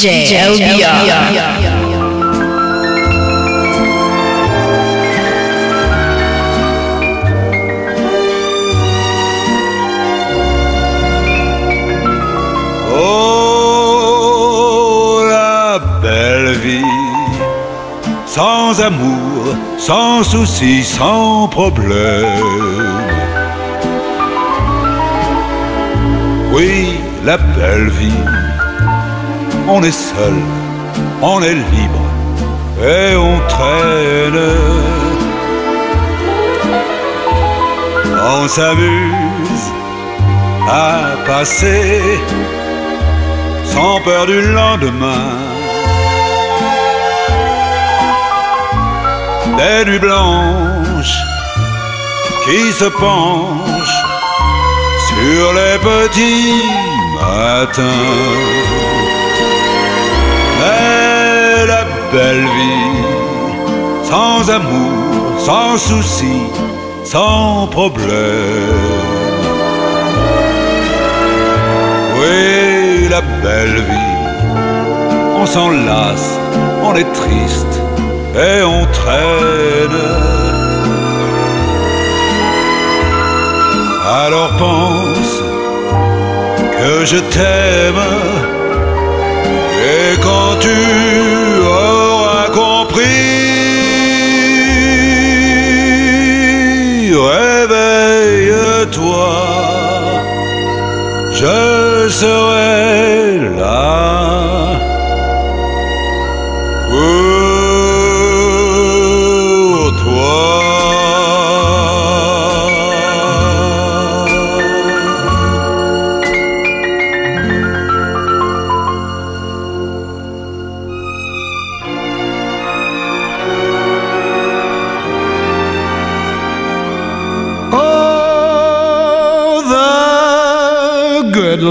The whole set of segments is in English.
DJ, DJ LBR. Oh, la belle vie, sans amour, sans souci, sans problème. Oui, la belle vie, on est seul, on est libre et on traîne. On s'amuse à passer sans peur du lendemain. Des nuits blanches qui se penchent sur les petits matins. Belle vie, sans amour, sans souci, sans problème. Oui, la belle vie, on s'enlace, on est triste et on traîne. Alors pense que je t'aime et quand tu compris, réveille-toi, je serai là.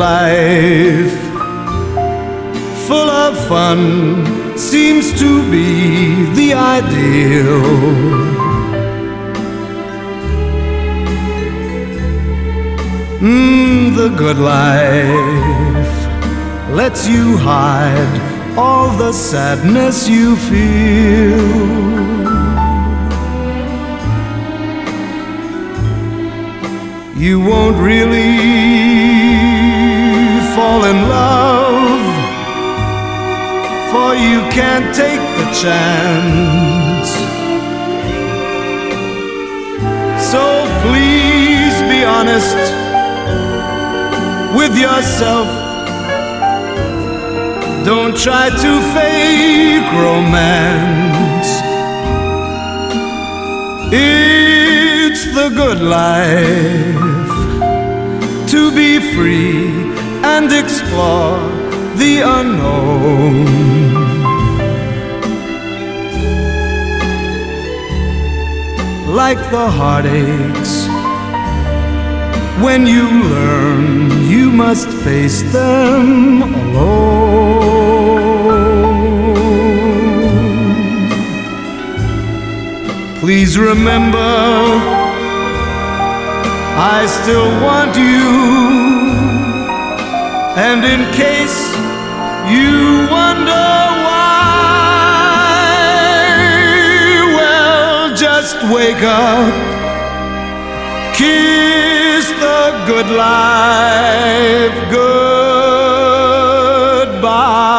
Life, full of fun, seems to be the ideal. Mm, the good life lets you hide all the sadness you feel. you won't really fall in love, for you can't take the chance. So please be honest with yourself. Don't try to fake romance. It's the good life to be free and explore the unknown. Like the heartaches, when you learn you must face them alone. Please remember, I still want you. And in case you wonder why, well, just wake up, kiss the good life goodbye.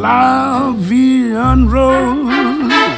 la vie en rose.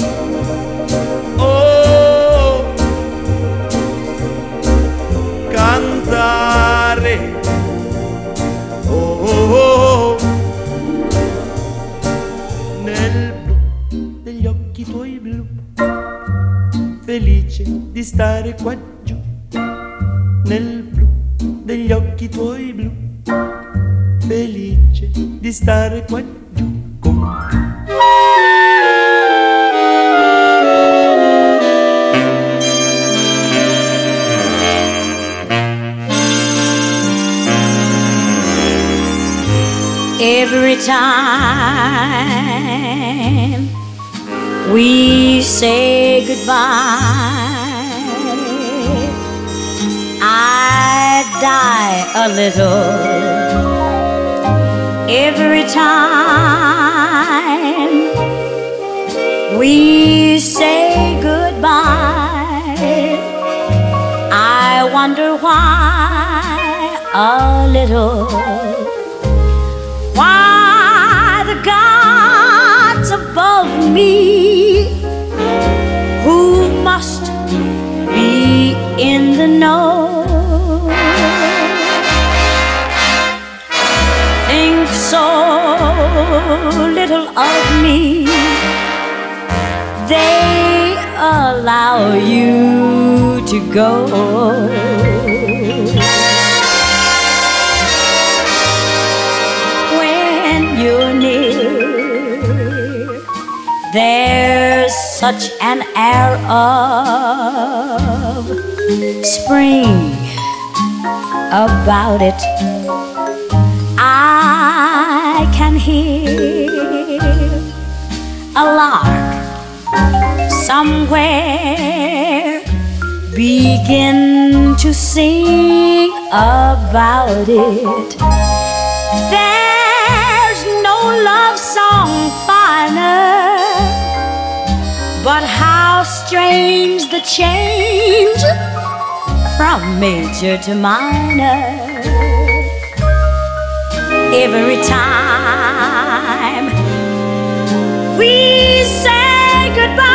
Cantare. Oh, oh, oh, nel blu degli occhi tuoi blu, felice di stare qua giù nel blu degli occhi tuoi blu, felice di stare qua giù Every time we say goodbye I die a little every time we say goodbye. I wonder why a little. Why the gods above me? Who must be in the know? Think so little of me, they allow you to go. Such an air of spring about it I can hear a lark somewhere begin to sing about it. There's no love song finer, but how strange the change from major to minor every time we say goodbye.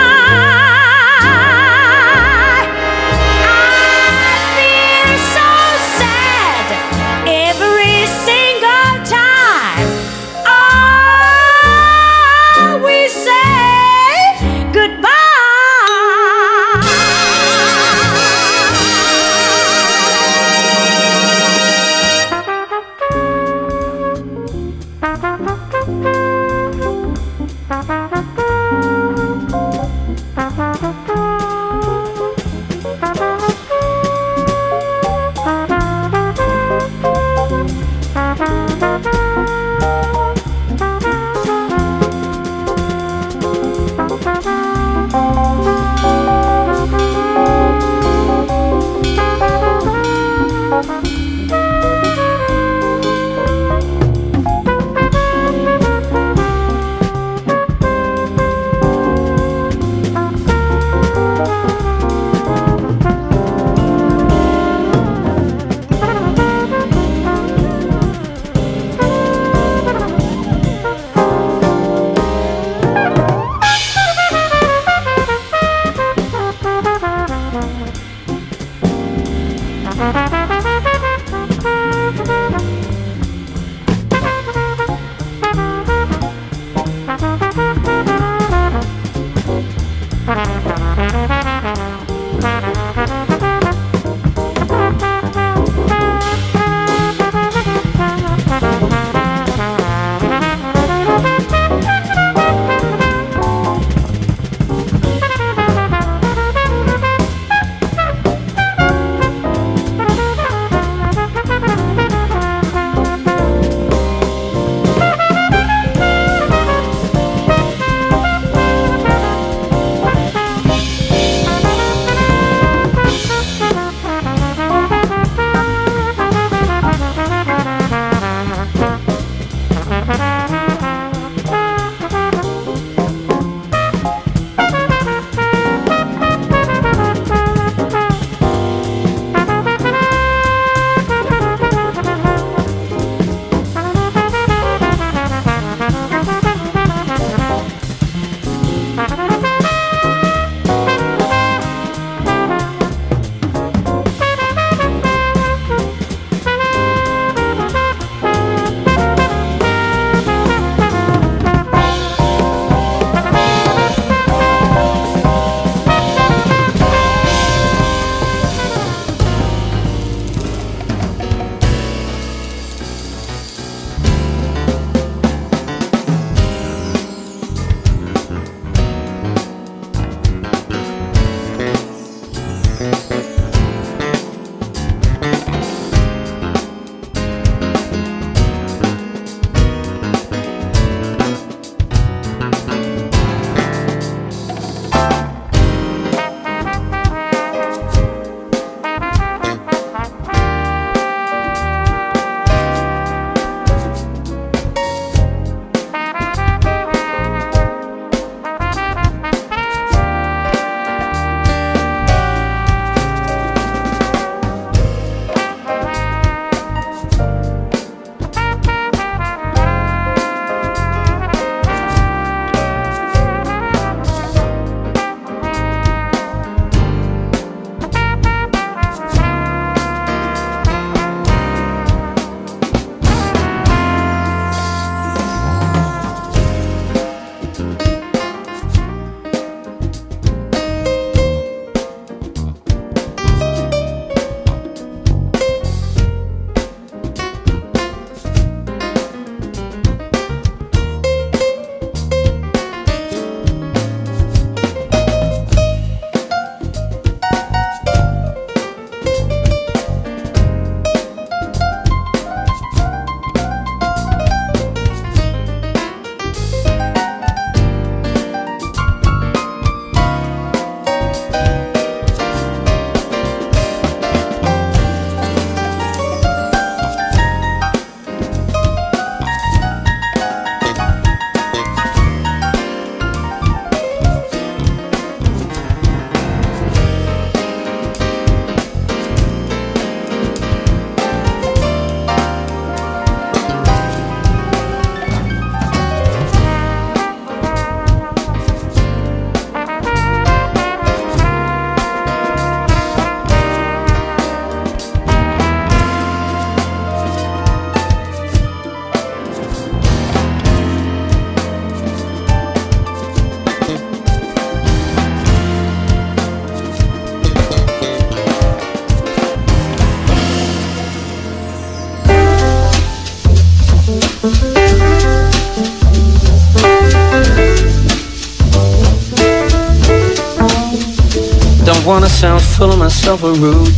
Wanna sound full of myself or rude.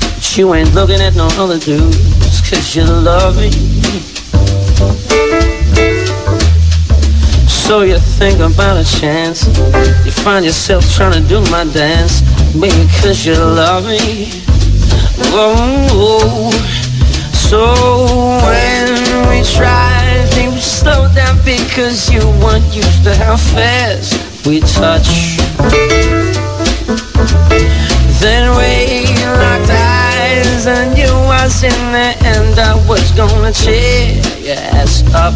But you ain't looking at no other dudes, cause you love me. So you think about a chance. You find yourself trying to do my dance. Maybe cause you love me. Oh, so when we try, things slow down because you weren't used to how fast we touch. Then we locked eyes and you was in there and I was gonna cheer your ass up.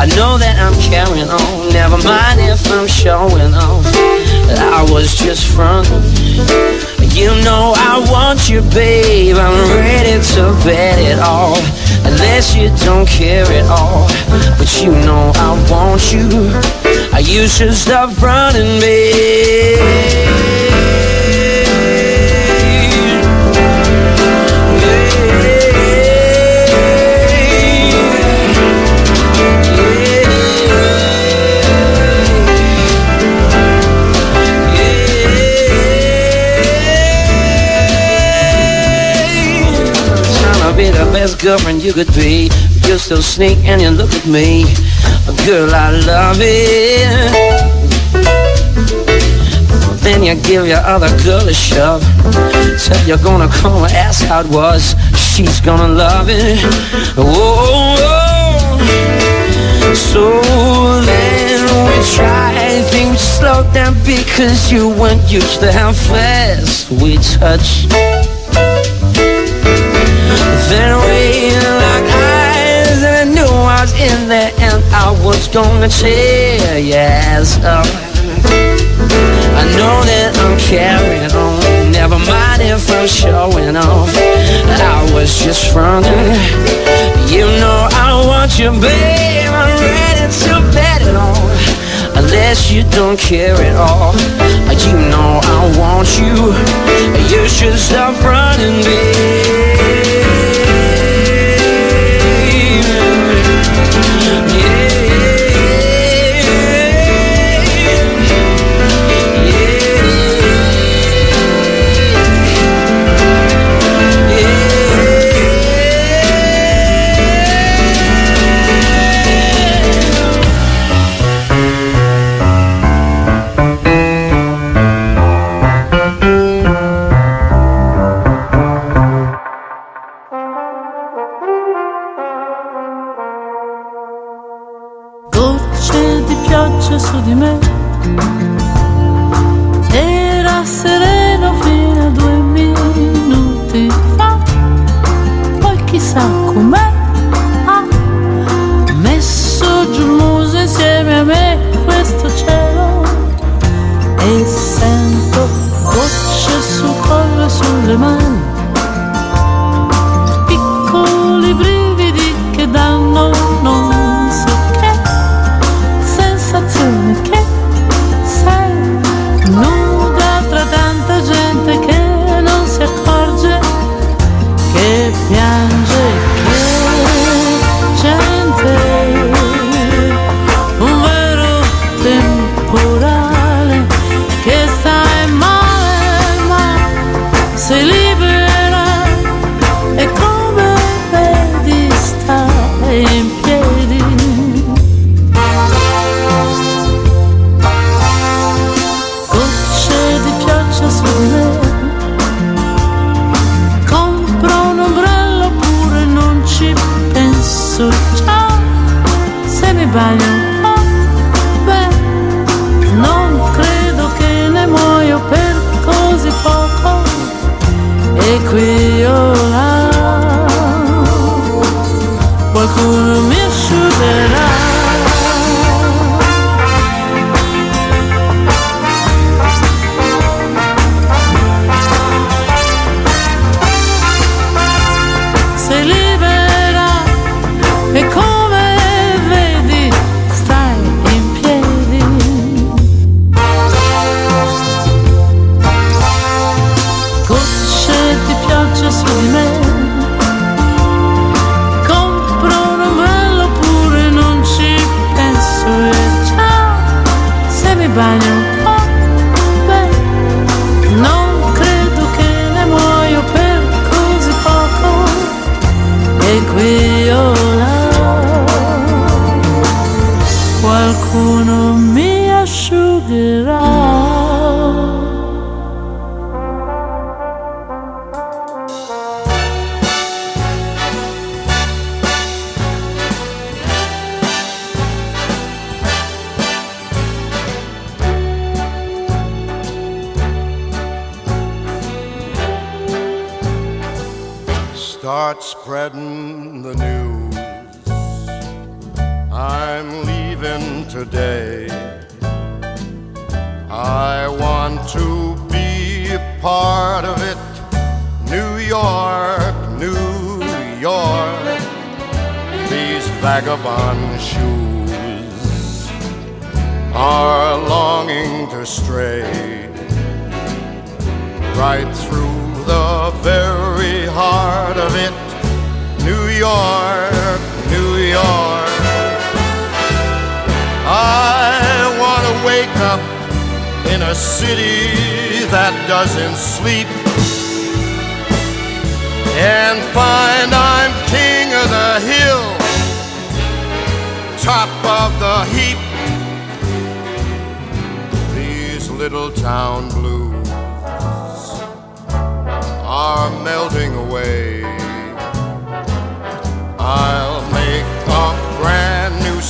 I know that I'm carrying on, never mind if I'm showing off. I was just fronting. You know I want you, babe. I'm ready to bet it all. Unless you don't care at all. But you know I want you. You should stop running, babe. best girlfriend you could be. You still sneak and you look at me. Girl, I love it. Then you give your other girl a shove. Said you're gonna call and ask how it was. She's gonna love it. Oh, oh. so then we try things slow down because you weren't used to how fast we touch. Then we I was in there and I was gonna your ass up. I know that I'm carrying on, never mind if I'm showing off. I was just running You know I want you, babe. I'm ready to bet it on. Unless you don't care at all, you know I want you. You should stop running, babe. Start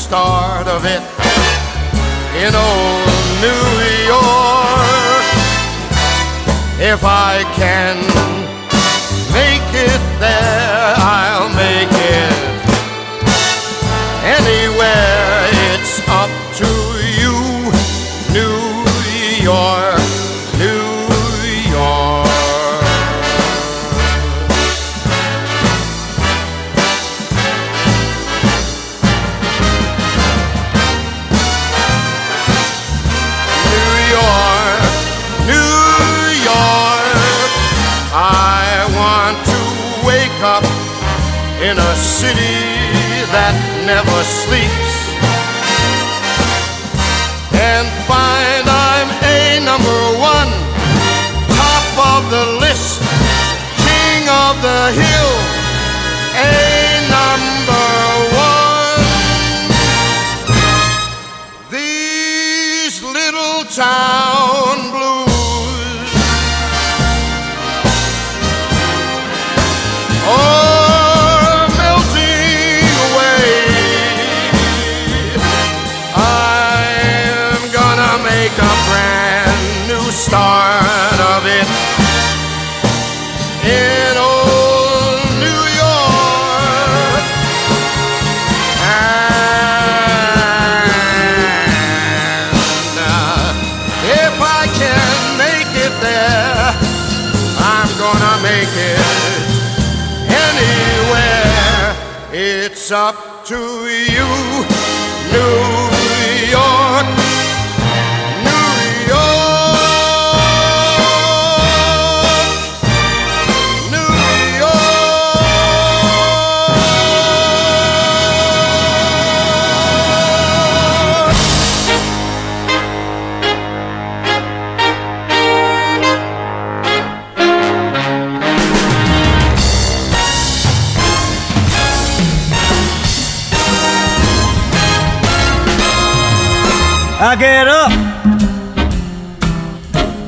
start of it in old New York. If I can make it there, I'll make it I get up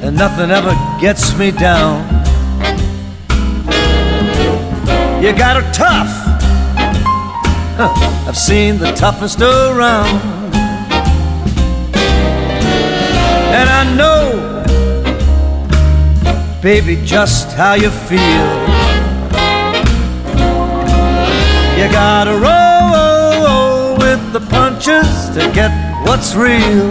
and nothing ever gets me down. You got her tough. Huh, I've seen the toughest around. And I know, baby, just how you feel. You gotta roll with the punches to get what's real.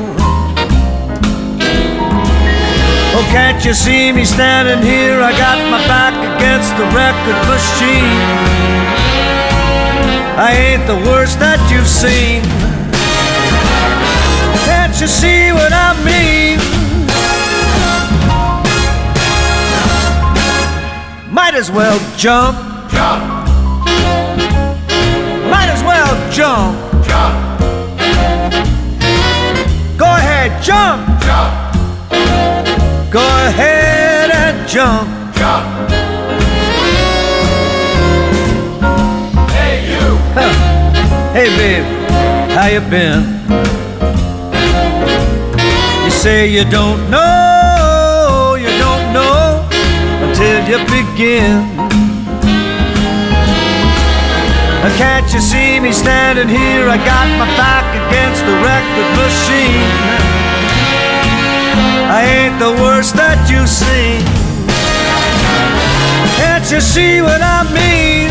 Oh, can't you see me standing here? I got my back against the record machine. I ain't the worst that you've seen. Can't you see what I mean? Might as well jump. Jump, Might as well jump. Ahead, jump. jump, Go ahead and jump. jump. Hey, you. Huh. Hey babe, how you been? You say you don't know, you don't know until you begin. Can't you see see me standing here. I got my back against the record machine. I ain't the worst that you've seen. Can't you see what I mean?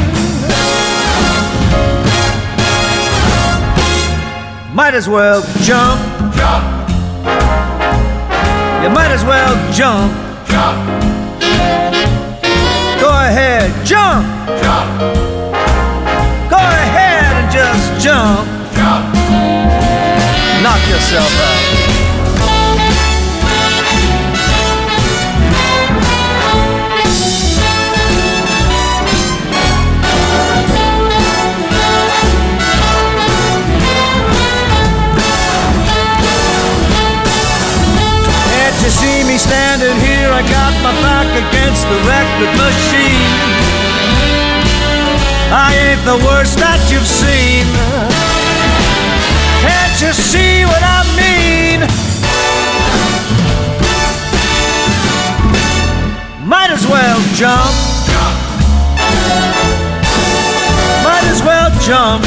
Might as well jump. Jump. You might as well jump. Jump. Go ahead, jump. Jump. Jump. Knock yourself out. you see me standing here, I got my back against the record machine. I ain't the worst that you've seen. Can't you see what I mean? Might as well jump. Might as well jump.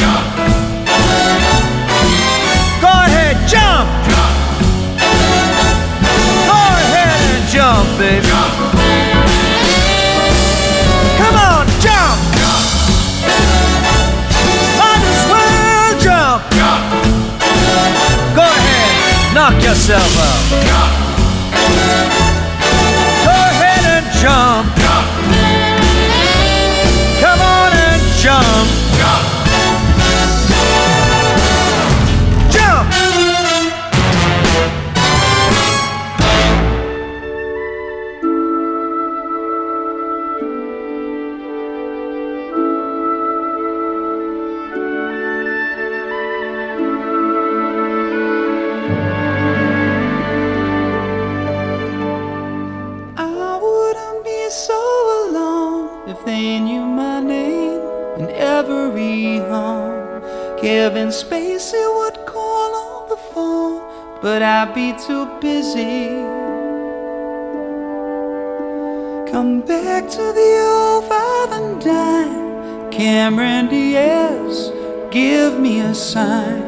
Go ahead, jump. jump, baby. Jump. Come knock yourself out. I'd be too busy. Come back to the old five and dime. Cameron Diaz, give me a sign.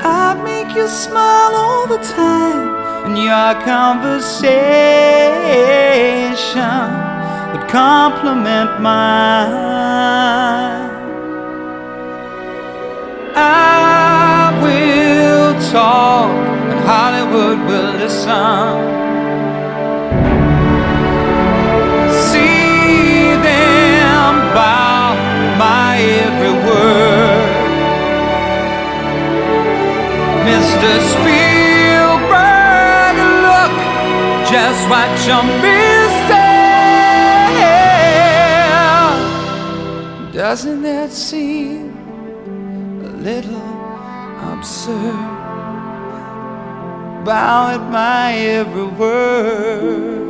I'd make you smile all the time, and your conversation would compliment mine. I will talk will word. Mr. Spielberg, look just what you're missing. Doesn't that seem? A little absurd. Bow at my every word.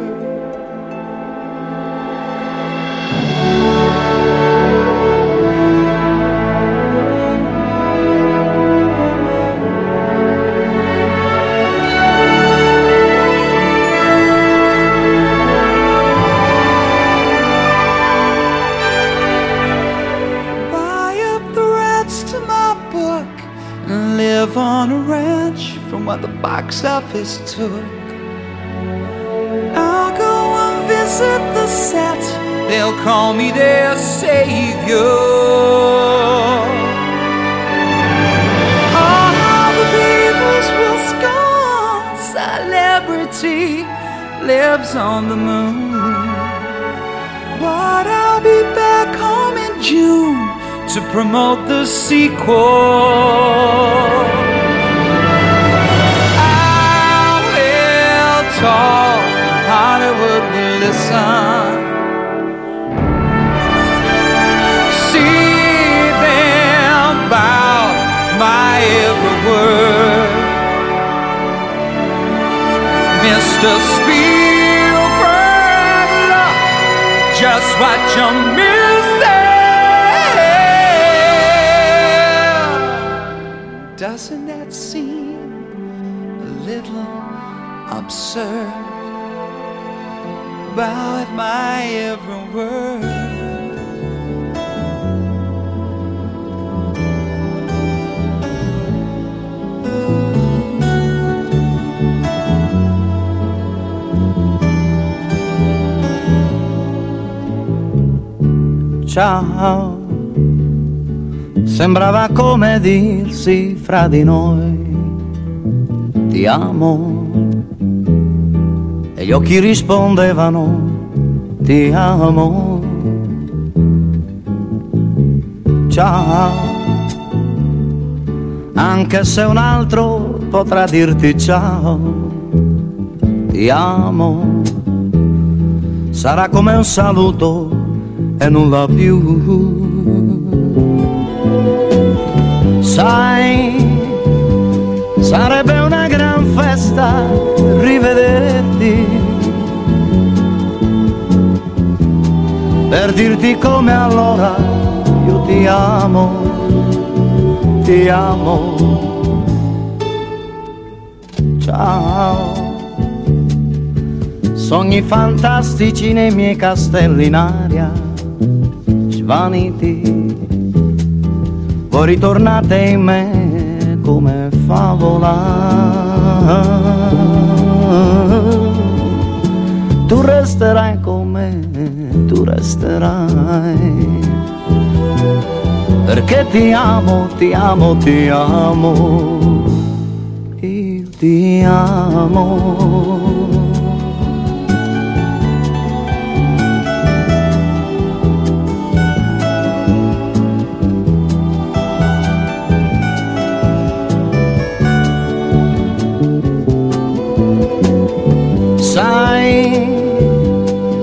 What the box office took. I'll go and visit the set, they'll call me their savior. Ah, All the people's will scorn celebrity lives on the moon. But I'll be back home in June to promote the sequel. Will Hollywood will listen. See them bow my every word. Mr. Spielberg, look just what you're missing. Ciao. sembrava come dirsi fra di noi. Ti amo. E gli occhi rispondevano ti amo. Ciao. Anche se un altro potrà dirti ciao ti amo. Sarà come un saluto e nulla più. Sai, sarebbe una gran festa rivederti. Per dirti come allora io ti amo, ti amo. Ciao. Sogni fantastici nei miei castelli in aria, svaniti voi ritornate in me come favola. Tu resterai tu resterai. Perché ti amo, ti amo, ti amo. Io ti amo.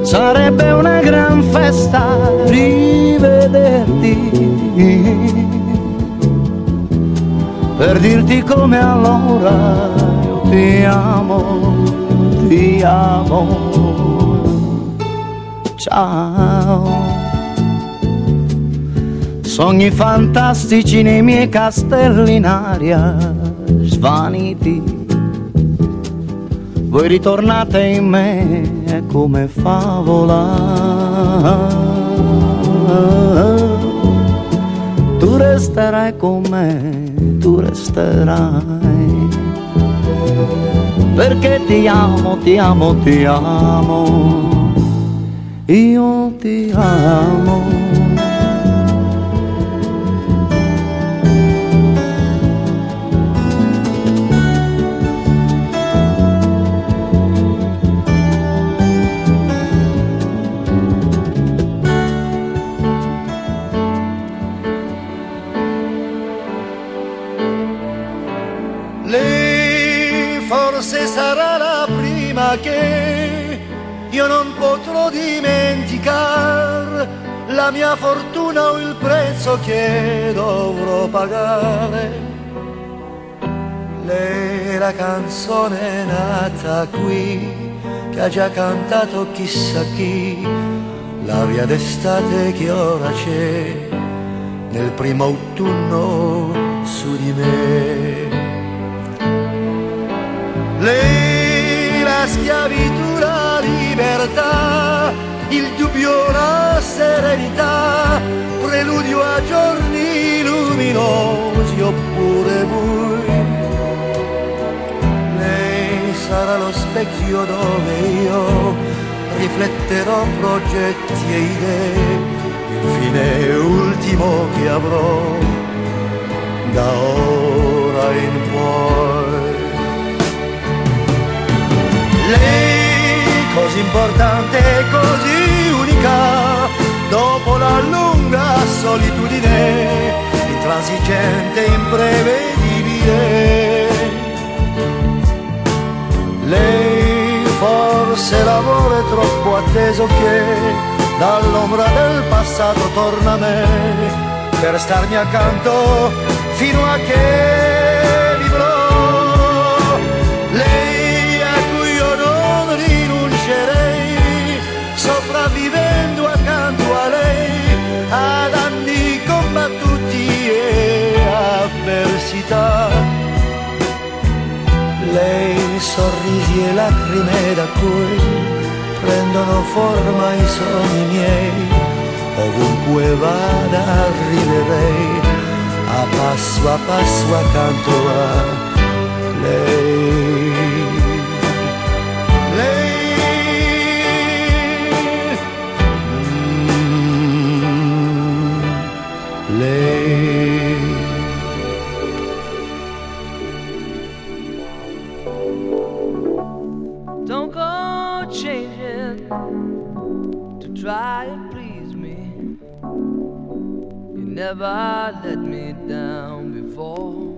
sarebbe una gran festa rivederti per dirti come allora io ti amo, ti amo. Ciao. Sogni fantastici nei miei castelli in aria, svaniti voi ritornate in me come favola. Tu resterai con me, tu resterai. Perché ti amo, ti amo, ti amo. Io ti amo. Dimenticare la mia fortuna o il prezzo che dovrò pagare. Lei è la canzone nata qui, che ha già cantato chissà chi, l'aria d'estate che ora c'è, nel primo autunno su di me. Lei la schiavitù, la libertà, il dubbio, la serenità, preludio a giorni luminosi oppure bui. Lei sarà lo specchio dove io rifletterò progetti e idee, il fine ultimo che avrò da ora in poi. Lei così importante e così unica, dopo la lunga solitudine, intransigente, imprevedibile. Lei forse l'amore troppo atteso che dall'ombra del passato torna a me per starmi accanto fino a che avversità. Lei sorrisi e lacrime da cui prendono forma i sogni miei, ovunque vada arriverei a passo a passo accanto a lei never let me down before.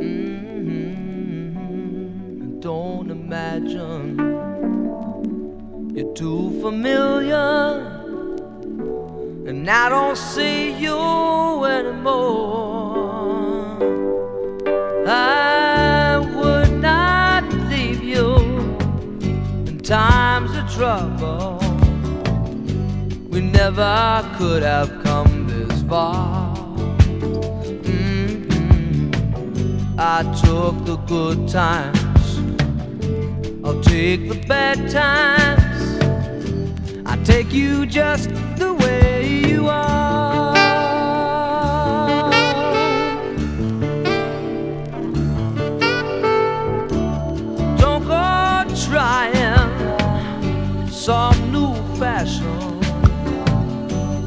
Mm-hmm. Don't imagine you're too familiar, and I don't see you anymore. I would not leave you in times of trouble. We never could have far. Mm-hmm. I took the good times, I'll take the bad times. I take you just the way you are. Don't go trying some new fashion.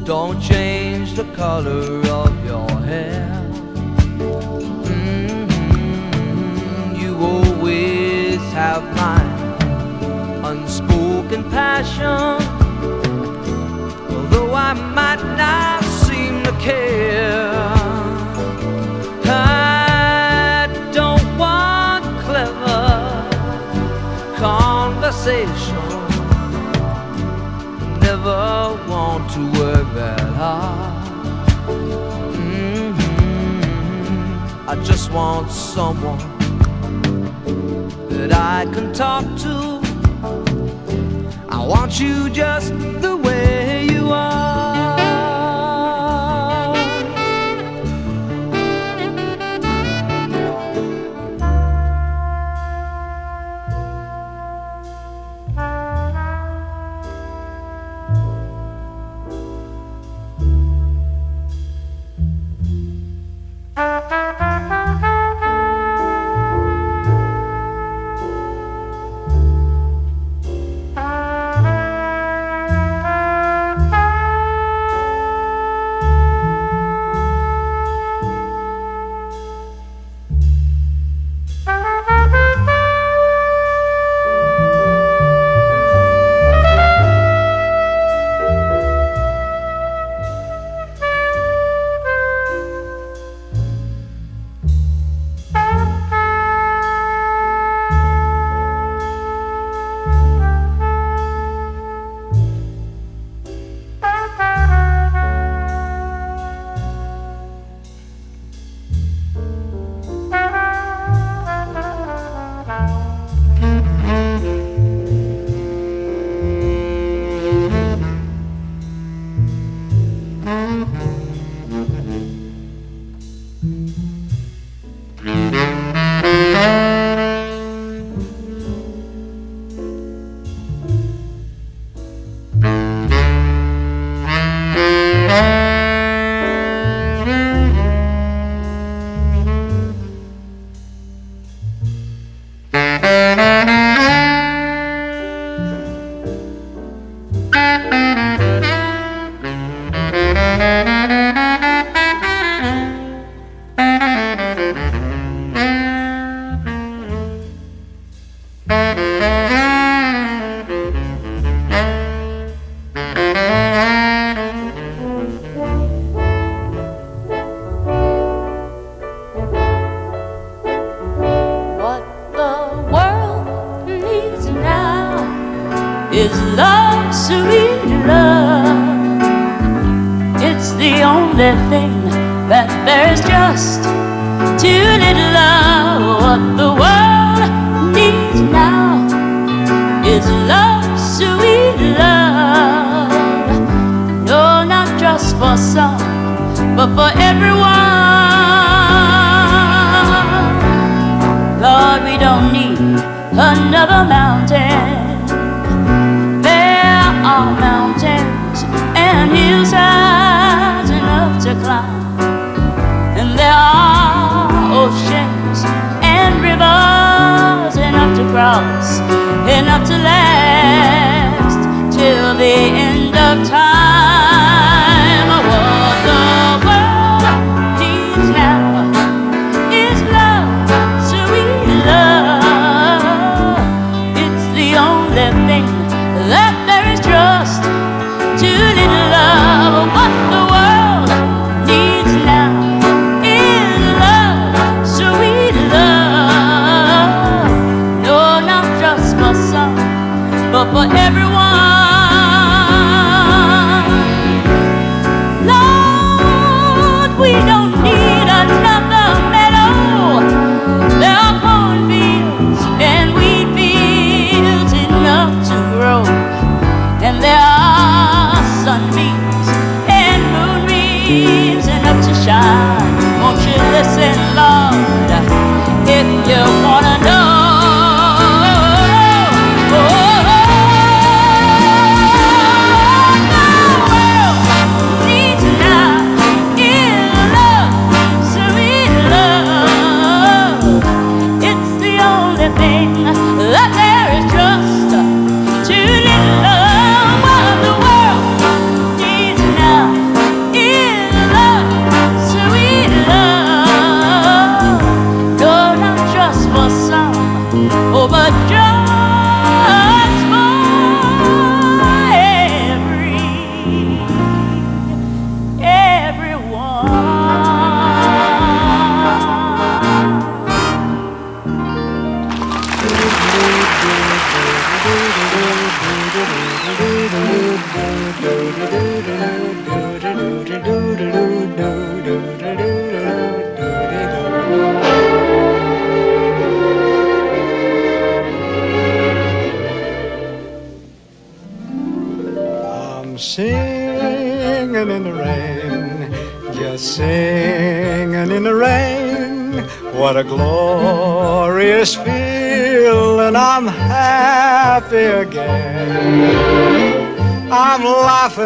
Don't change the color of your hair. Mm-hmm. You always have my unspoken passion. Although I might not seem to care. I don't want clever conversation. Never want to work that hard. I just want someone that I can talk to. I want you just the way the only thing that there's just too little of. What the world needs now is love, sweet love. No, not just for some, but for everyone. Lord, we don't need another mountain.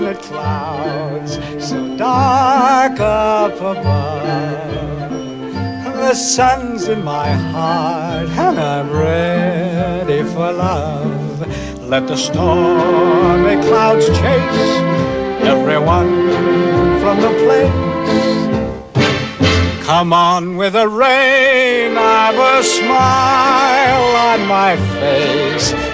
At clouds so dark up above. The sun's in my heart and I'm ready for love. Let the stormy clouds chase everyone from the place. Come on with the rain, I've a smile on my face.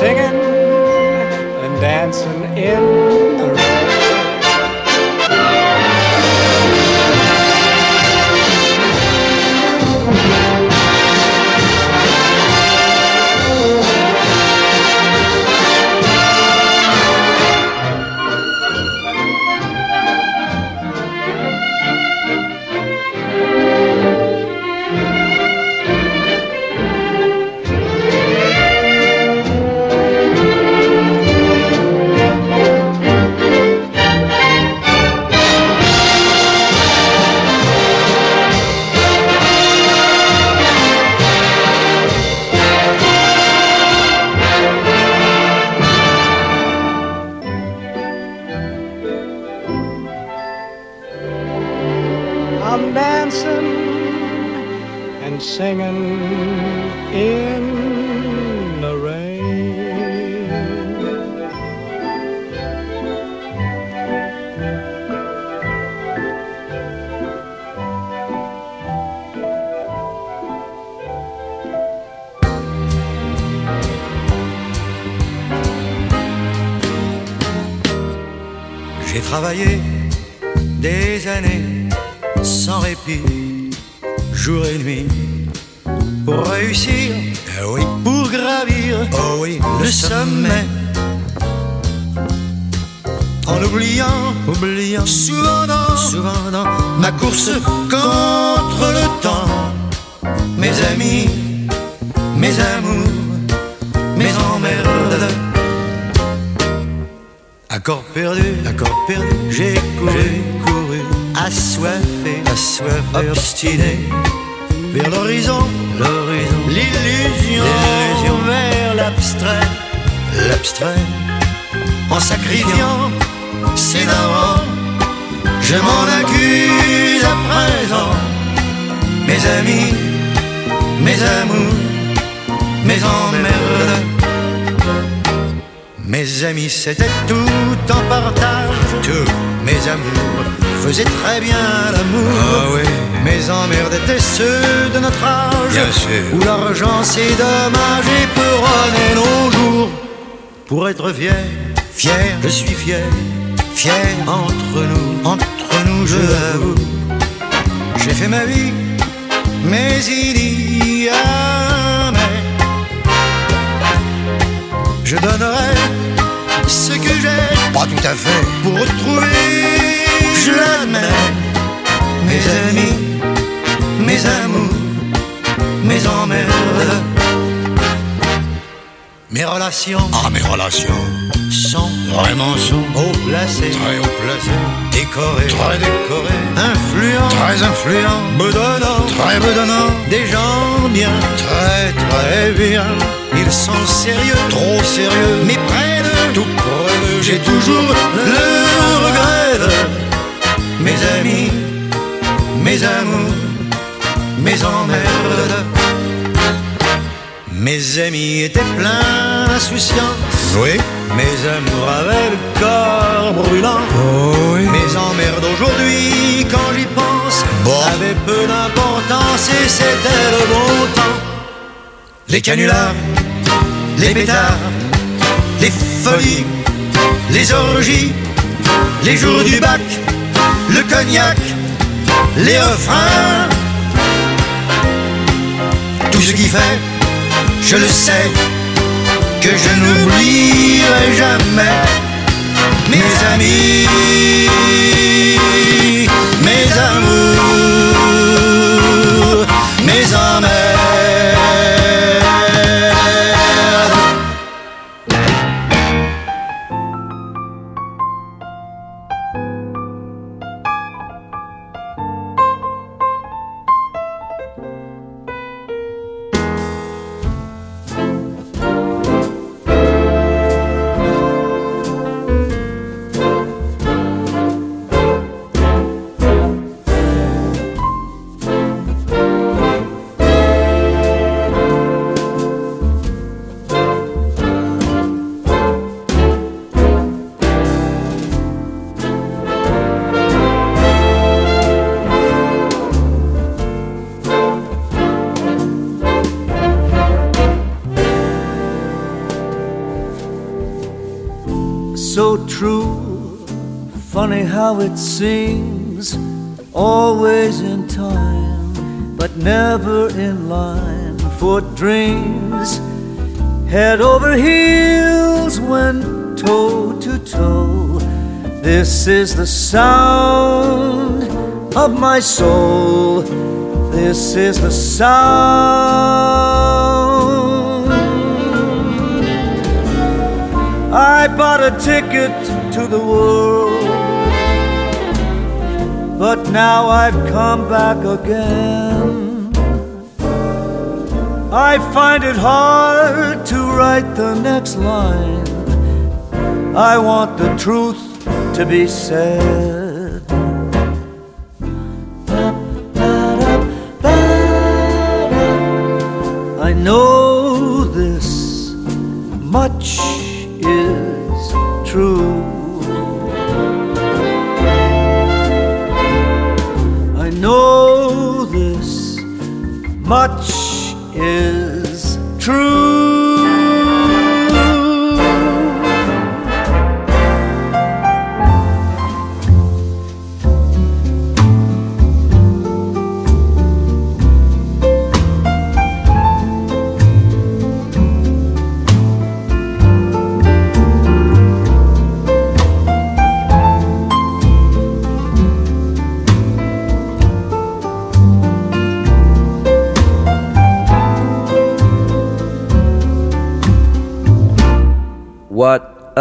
Singing and dancing in the rain. C'était tout en partage. Tout. Mes amours faisaient très bien l'amour. Ah oui. Mes emmerdes étaient ceux de notre âge. Bien sûr. Où l'argent c'est dommage et peut nos jours. Pour être fier, fier, je suis fier. Fier entre nous, entre nous, je l'avoue. J'ai fait ma vie, mais il y a mais. Je donnerai. Pas tout à fait. Pour retrouver, je l'admets, mes amis, mes amours, mes emmerdes. Mes relations Ah, mes relations. sont Vraiment sont. haut placées, Très haut placé. décorées, Très décorés. influents, Très influents. bedonnants, Très bedonnants. des gens bien, Très, très bien. ils sont sérieux, Trop sérieux. mais près J'ai toujours le regret mes amis, mes amours, mes emmerdes. Mes amis étaient pleins d'insouciance, Oui. mes amours avaient le corps brûlant. Oh oui. Mes emmerdes aujourd'hui, quand j'y pense, Bon. avaient peu d'importance et c'était le bon temps. Les canulars, les pétards, les folies, les orgies, les jours du bac, le cognac, les refrains. Tout ce qui fait, je le sais, que je n'oublierai jamais mes amis, mes amours, mes emmerdes. It seems, always in time, but never in line for dreams. Head over heels went toe to toe. This is the sound of my soul. This is the sound. I bought a ticket to the world, but now I've come back again. I find it hard to write the next line. I want the truth to be said. I know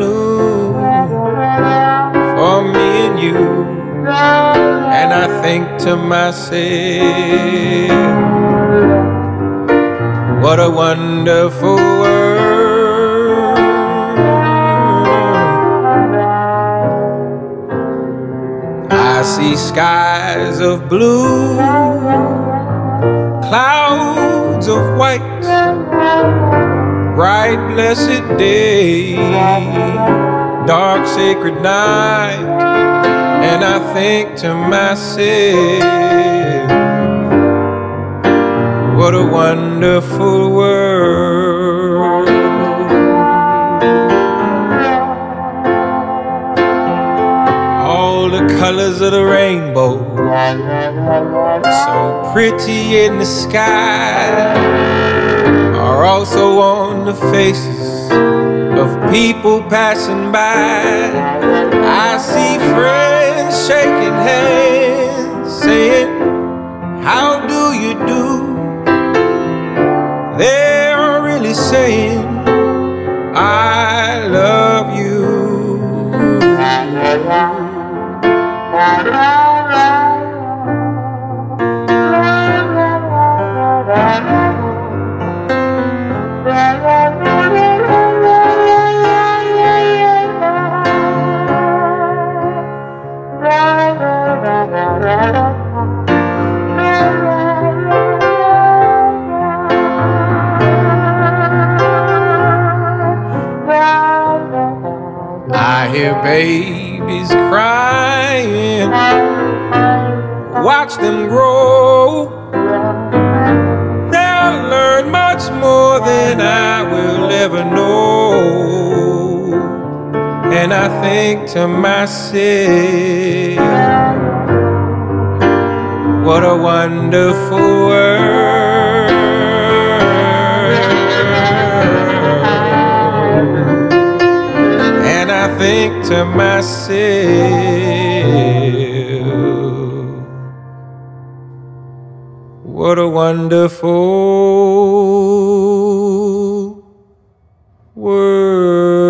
Bloom for me and you. And I think to myself, what a wonderful world. I see skies of blue, clouds of white, bright blessed day, dark sacred night, and I think to myself, what a wonderful world. all the colors of the rainbow. So pretty in the sky are also on the faces of people passing by. I see friends shaking hands, saying, How do you do? They're really saying, I love you. Hear babies crying, watch them grow. They'll learn much more than I will ever know. And I think to myself, what a wonderful world. Think to myself, What a wonderful Raindrops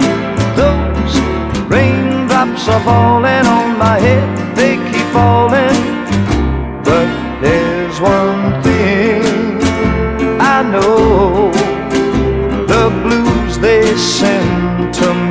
raindrops are falling on my head, they keep falling. But there's one thing I know the blues they send to me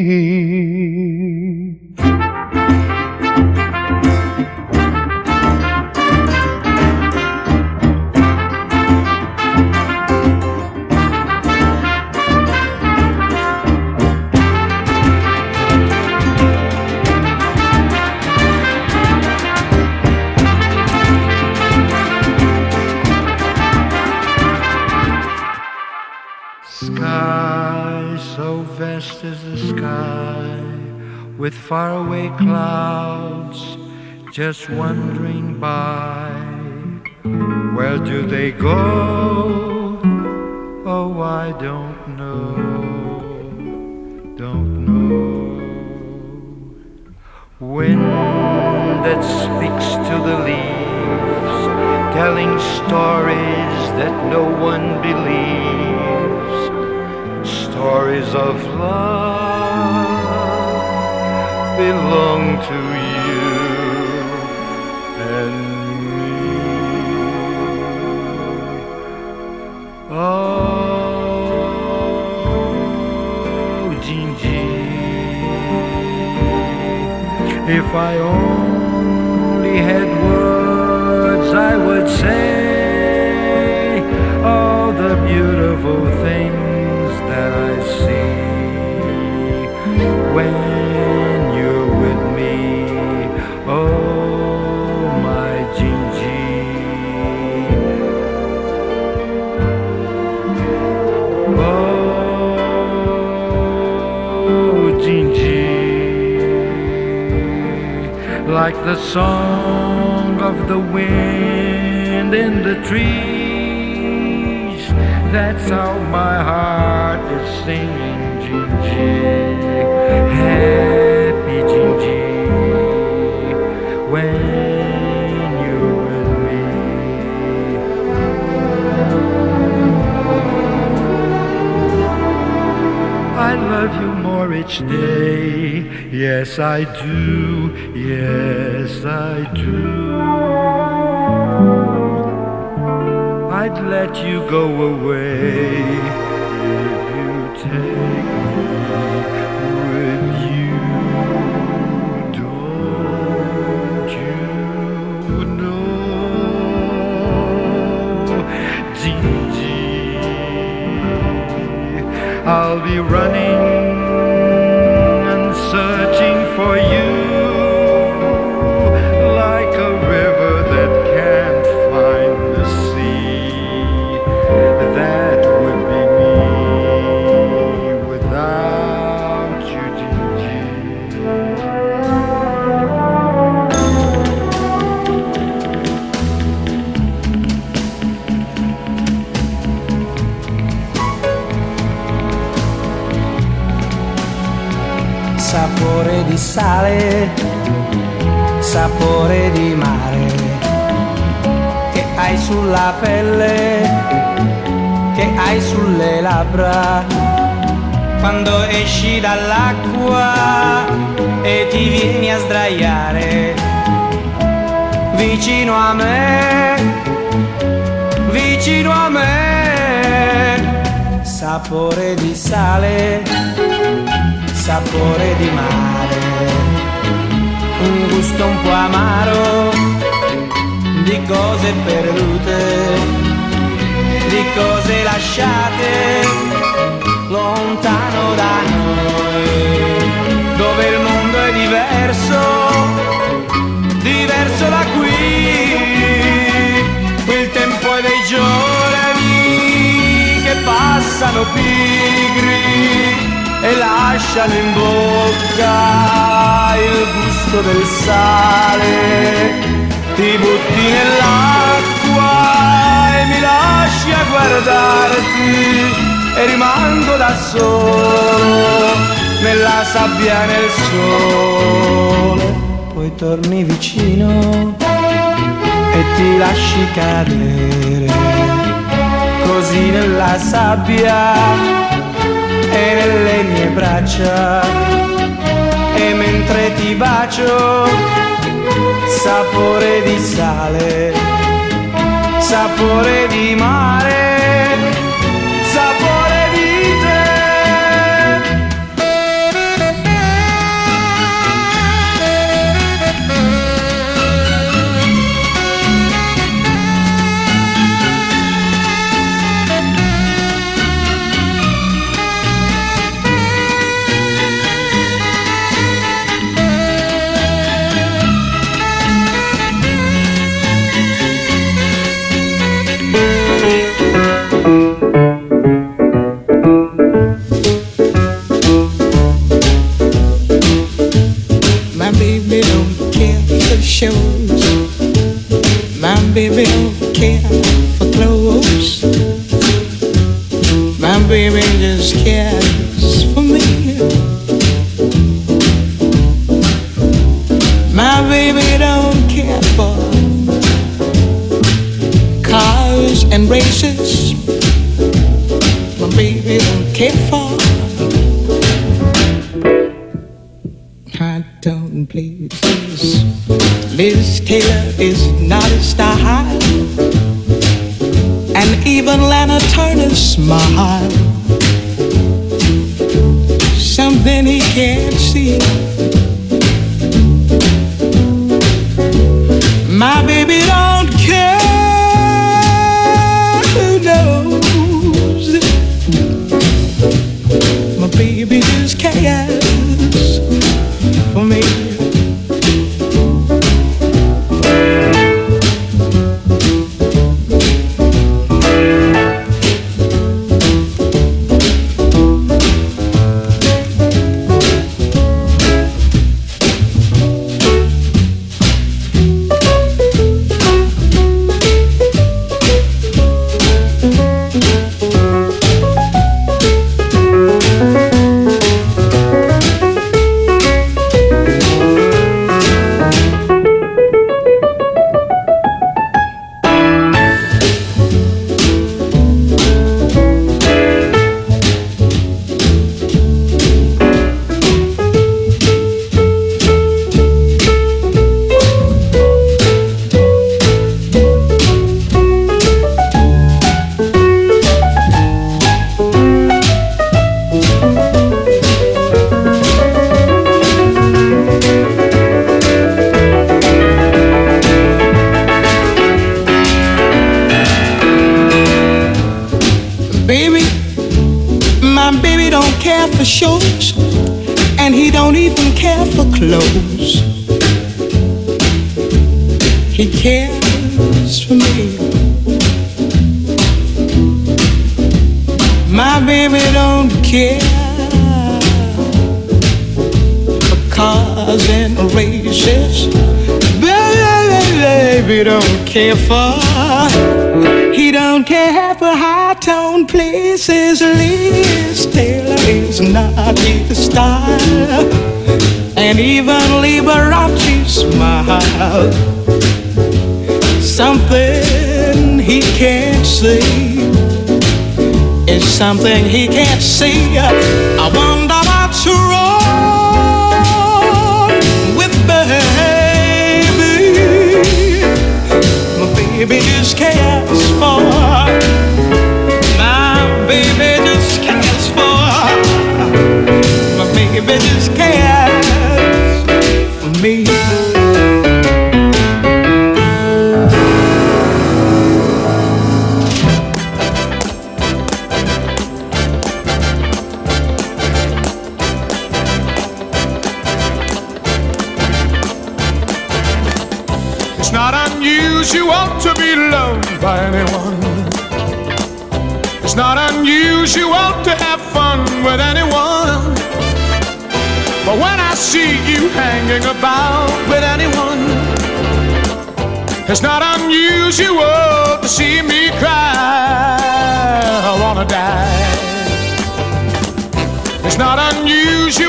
With faraway clouds just wandering by. Where do they go? Oh, I don't know, don't know. Wind that speaks to the leaves, telling stories that no one believes stories of love belong to you and me. Oh, Gingy, if I only had words, I would say Like the song of the wind in the trees. That's how my heart is singing, Gingy. Happy Gingy. Love you more each day. Yes, I do. Yes, I do. I'd let you go away if you take me with you. Don't you know? I'll be running sapore di mare, che hai sulla pelle, che hai sulle labbra, quando esci dall'acqua e ti vieni a sdraiare vicino a me, vicino a me, sapore di sale sapore di mare, un gusto un po' amaro di cose perdute, di cose lasciate lontano da noi, dove il mondo è diverso, diverso da qui, il tempo è dei giorni che passano e lasciano in bocca il gusto del sale. Ti butti nell'acqua e mi lasci a guardarti e rimango da solo nella sabbia nel sole. Poi torni vicino e ti lasci cadere così nella sabbia e nelle mie braccia. E mentre ti bacio sapore di sale sapore di mare baby don't care for clothes. My baby just cares baby don't baby just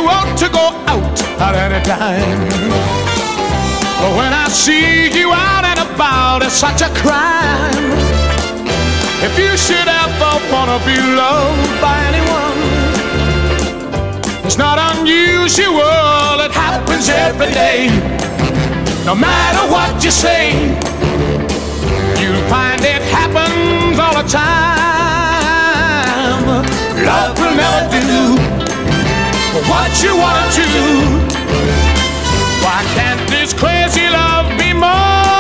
unusual to go out at any time. But when I see you out and about, it's such a crime. If you should ever wanna be loved by anyone, it's not unusual, it happens every day. No matter what you say, you'll find it happens all the time. Love will never do what you wanna do. Why can't this crazy love be more?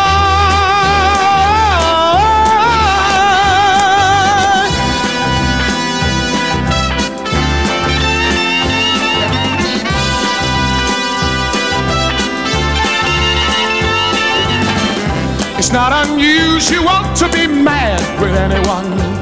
It's not unusual want to be mad with anyone.